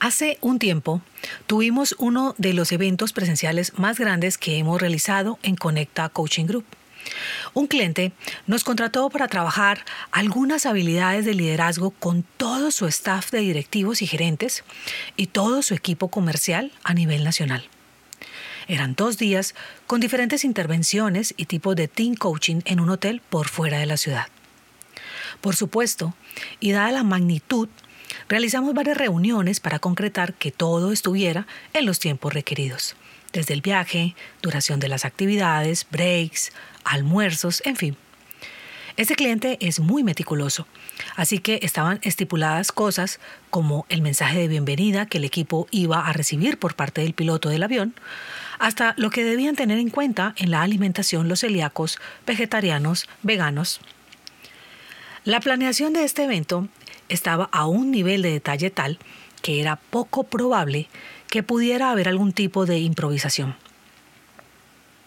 Hace un tiempo tuvimos uno de los eventos presenciales más grandes que hemos realizado en Conecta Coaching Group. Un cliente nos contrató para trabajar algunas habilidades de liderazgo con todo su staff de directivos y gerentes y todo su equipo comercial a nivel nacional. Eran dos días con diferentes intervenciones y tipos de team coaching en un hotel por fuera de la ciudad. Por supuesto, y dada la magnitud realizamos varias reuniones para concretar que todo estuviera en los tiempos requeridos, desde el viaje, duración de las actividades, breaks, almuerzos, en fin. Este cliente es muy meticuloso, así que estaban estipuladas cosas como el mensaje de bienvenida que el equipo iba a recibir por parte del piloto del avión, hasta lo que debían tener en cuenta en la alimentación los celíacos, vegetarianos, veganos. La planeación de este evento estaba a un nivel de detalle tal que era poco probable que pudiera haber algún tipo de improvisación.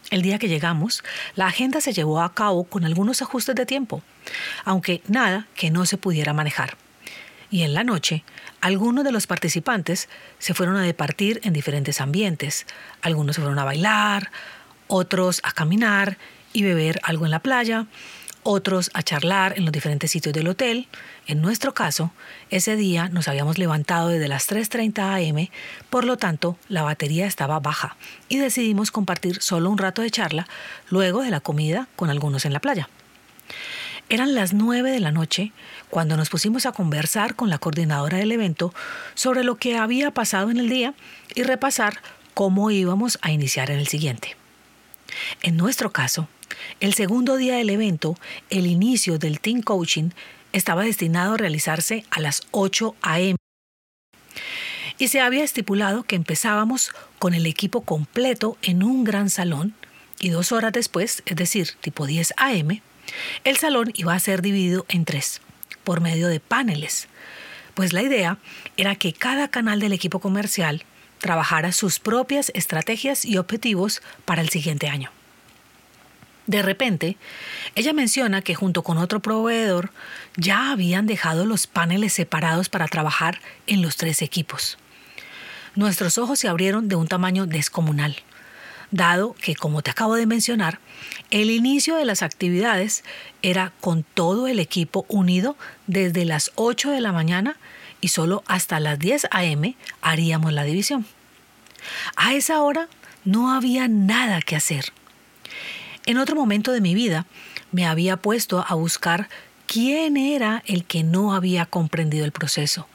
El día que llegamos, la agenda se llevó a cabo con algunos ajustes de tiempo, aunque nada que no se pudiera manejar. Y en la noche, algunos de los participantes se fueron a departir en diferentes ambientes. Algunos se fueron a bailar, otros a caminar y beber algo en la playa, otros a charlar en los diferentes sitios del hotel. En nuestro caso, ese día nos habíamos levantado desde las 3.30 am, por lo tanto, la batería estaba baja y decidimos compartir solo un rato de charla luego de la comida con algunos en la playa. Eran las 9 de la noche cuando nos pusimos a conversar con la coordinadora del evento sobre lo que había pasado en el día y repasar cómo íbamos a iniciar en el siguiente. En nuestro caso, el segundo día del evento, el inicio del Team Coaching, estaba destinado a realizarse a las 8 a.m. Y se había estipulado que empezábamos con el equipo completo en un gran salón y dos horas después, es decir, tipo 10 a.m., el salón iba a ser dividido en tres, por medio de paneles. Pues la idea era que cada canal del equipo comercial trabajara sus propias estrategias y objetivos para el siguiente año. De repente, ella menciona que junto con otro proveedor ya habían dejado los paneles separados para trabajar en los tres equipos. Nuestros ojos se abrieron de un tamaño descomunal, dado que, como te acabo de mencionar, el inicio de las actividades era con todo el equipo unido desde las 8 de la mañana y solo hasta las 10 a.m. haríamos la división. A esa hora no había nada que hacer en otro momento de mi vida me había puesto a buscar quién era el que no había comprendido el proceso.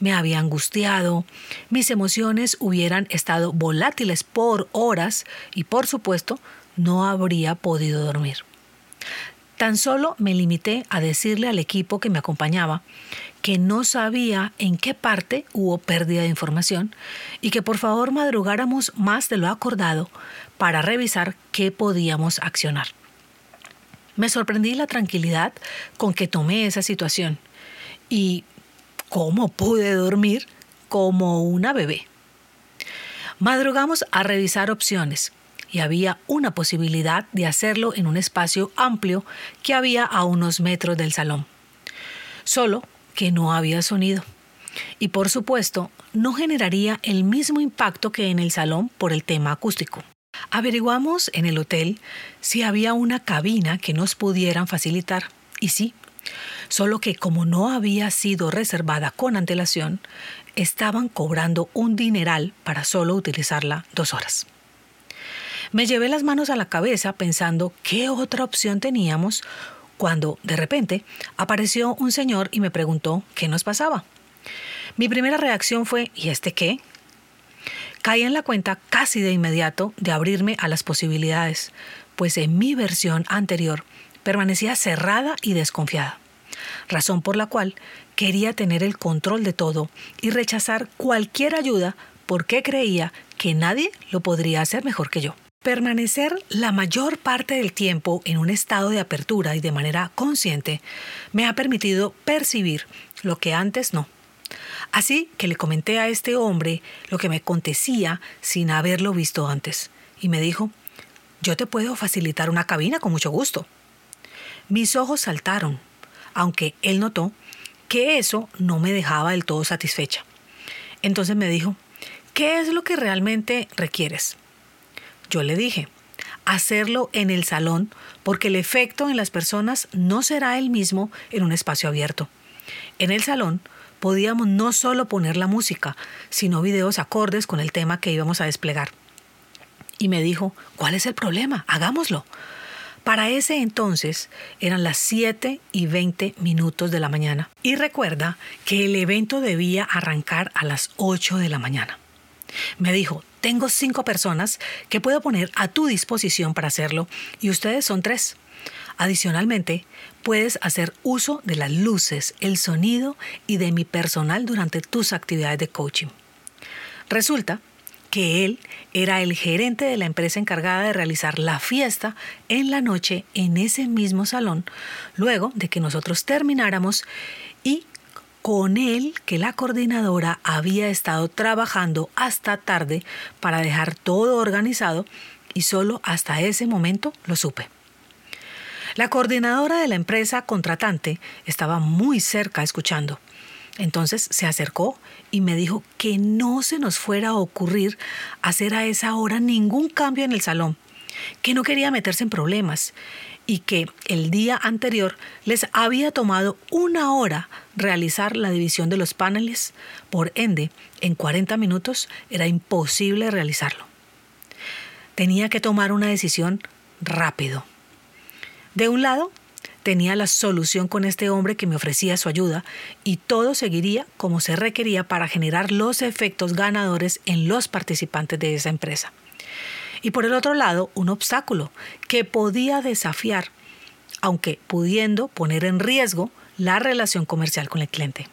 Me había angustiado, mis emociones hubieran estado volátiles por horas y por supuesto no habría podido dormir. Tan solo me limité a decirle al equipo que me acompañaba que no sabía en qué parte hubo pérdida de información y que por favor madrugáramos más de lo acordado para revisar qué podíamos accionar. Me sorprendí la tranquilidad con que tomé esa situación y cómo pude dormir como una bebé. Madrugamos a revisar opciones y había una posibilidad de hacerlo en un espacio amplio que había a unos metros del salón. Solo que no había sonido. Y por supuesto, no generaría el mismo impacto que en el salón por el tema acústico. Averiguamos en el hotel si había una cabina que nos pudieran facilitar. Y sí, solo que como no había sido reservada con antelación, estaban cobrando un dineral para solo utilizarla dos horas. Me llevé las manos a la cabeza pensando qué otra opción teníamos cuando, de repente, apareció un señor y me preguntó qué nos pasaba. Mi primera reacción fue ¿y este qué? Caí en la cuenta casi de inmediato de abrirme a las posibilidades, pues en mi versión anterior permanecía cerrada y desconfiada. razón por la cual quería tener el control de todo y rechazar cualquier ayuda porque creía que nadie lo podría hacer mejor que yo. Permanecer la mayor parte del tiempo en un estado de apertura y de manera consciente me ha permitido percibir lo que antes no. Así que le comenté a este hombre lo que me acontecía sin haberlo visto antes, y me dijo, yo te puedo facilitar una cabina con mucho gusto. Mis ojos saltaron, aunque él notó que eso no me dejaba del todo satisfecha. Entonces me dijo, ¿qué es lo que realmente requieres? Yo le dije, hacerlo en el salón porque el efecto en las personas no será el mismo en un espacio abierto. En el salón podíamos no solo poner la música, sino videos acordes con el tema que íbamos a desplegar. Y me dijo, ¿cuál es el problema? Hagámoslo. Para ese entonces eran las 7 y 20 minutos de la mañana. Y recuerda que el evento debía arrancar a las 8 de la mañana. Me dijo, tengo cinco personas que puedo poner a tu disposición para hacerlo y ustedes son tres. Adicionalmente, puedes hacer uso de las luces, el sonido y de mi personal durante tus actividades de coaching. Resulta que él era el gerente de la empresa encargada de realizar la fiesta en la noche en ese mismo salón, luego de que nosotros termináramos y con él que la coordinadora había estado trabajando hasta tarde para dejar todo organizado y solo hasta ese momento lo supe. La coordinadora de la empresa contratante estaba muy cerca escuchando. Entonces se acercó y me dijo que no se nos fuera a ocurrir hacer a esa hora ningún cambio en el salón, que no quería meterse en problemas y que el día anterior les había tomado una hora realizar la división de los paneles, por ende, en 40 minutos era imposible realizarlo. Tenía que tomar una decisión rápido. De un lado, tenía la solución con este hombre que me ofrecía su ayuda y todo seguiría como se requería para generar los efectos ganadores en los participantes de esa empresa y por el otro lado un obstáculo que podía desafiar, aunque pudiendo poner en riesgo la relación comercial con el cliente.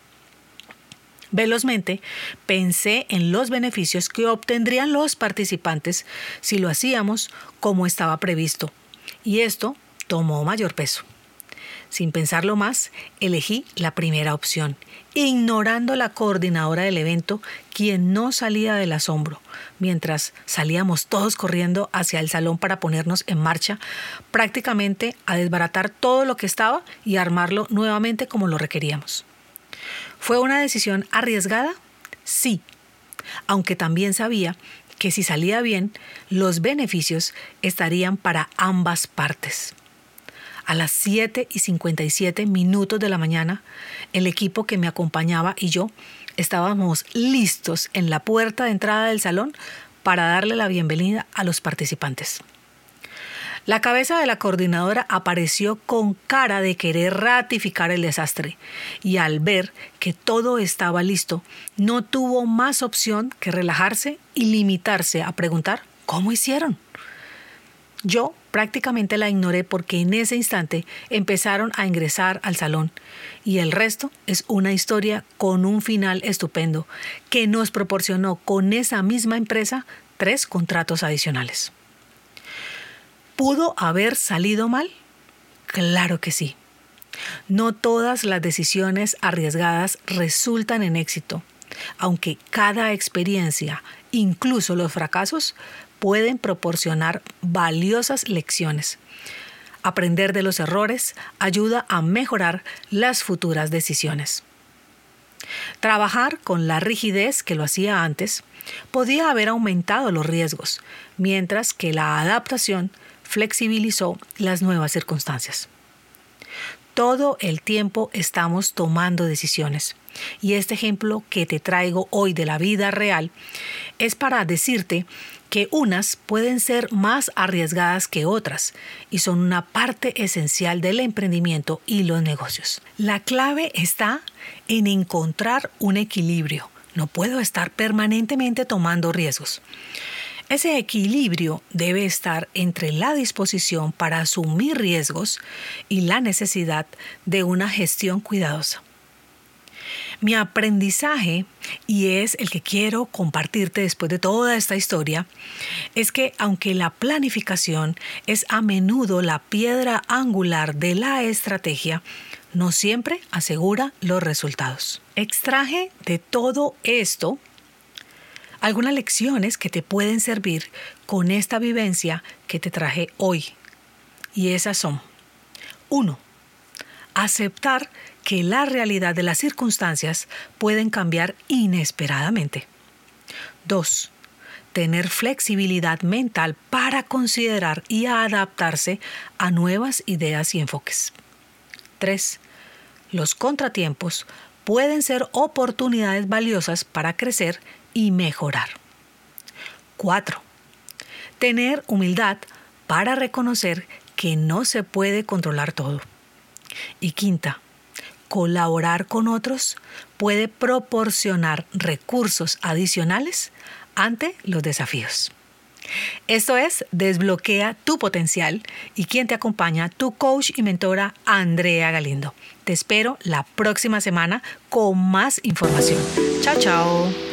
Velozmente pensé en los beneficios que obtendrían los participantes si lo hacíamos como estaba previsto, y esto tomó mayor peso. Sin pensarlo más, elegí la primera opción, ignorando la coordinadora del evento, quien no salía del asombro, mientras salíamos todos corriendo hacia el salón para ponernos en marcha, prácticamente a desbaratar todo lo que estaba y armarlo nuevamente como lo requeríamos. ¿Fue una decisión arriesgada? Sí, aunque también sabía que si salía bien, los beneficios estarían para ambas partes. A las 7 y 57 minutos de la mañana, el equipo que me acompañaba y yo estábamos listos en la puerta de entrada del salón para darle la bienvenida a los participantes. La cabeza de la coordinadora apareció con cara de querer ratificar el desastre y al ver que todo estaba listo, no tuvo más opción que relajarse y limitarse a preguntar ¿cómo hicieron? Yo prácticamente la ignoré porque en ese instante empezaron a ingresar al salón y el resto es una historia con un final estupendo que nos proporcionó con esa misma empresa tres contratos adicionales. ¿Pudo haber salido mal? Claro que sí. No todas las decisiones arriesgadas resultan en éxito, aunque cada experiencia, incluso los fracasos, pueden proporcionar valiosas lecciones. Aprender de los errores ayuda a mejorar las futuras decisiones. Trabajar con la rigidez que lo hacía antes podía haber aumentado los riesgos, mientras que la adaptación flexibilizó las nuevas circunstancias. Todo el tiempo estamos tomando decisiones. Y este ejemplo que te traigo hoy de la vida real es para decirte que unas pueden ser más arriesgadas que otras y son una parte esencial del emprendimiento y los negocios. La clave está en encontrar un equilibrio. No puedo estar permanentemente tomando riesgos. Ese equilibrio debe estar entre la disposición para asumir riesgos y la necesidad de una gestión cuidadosa. Mi aprendizaje, y es el que quiero compartirte después de toda esta historia, es que aunque la planificación es a menudo la piedra angular de la estrategia, no siempre asegura los resultados. Extraje de todo esto algunas lecciones que te pueden servir con esta vivencia que te traje hoy. Y esas son, 1. Aceptar que la realidad de las circunstancias pueden cambiar inesperadamente. 2. Tener flexibilidad mental para considerar y adaptarse a nuevas ideas y enfoques. 3. Los contratiempos pueden ser oportunidades valiosas para crecer y mejorar. 4. Tener humildad para reconocer que no se puede controlar todo. Y quinta, colaborar con otros puede proporcionar recursos adicionales ante los desafíos. Esto es Desbloquea tu potencial y quien te acompaña, tu coach y mentora Andrea Galindo. Te espero la próxima semana con más información. Chao, chao.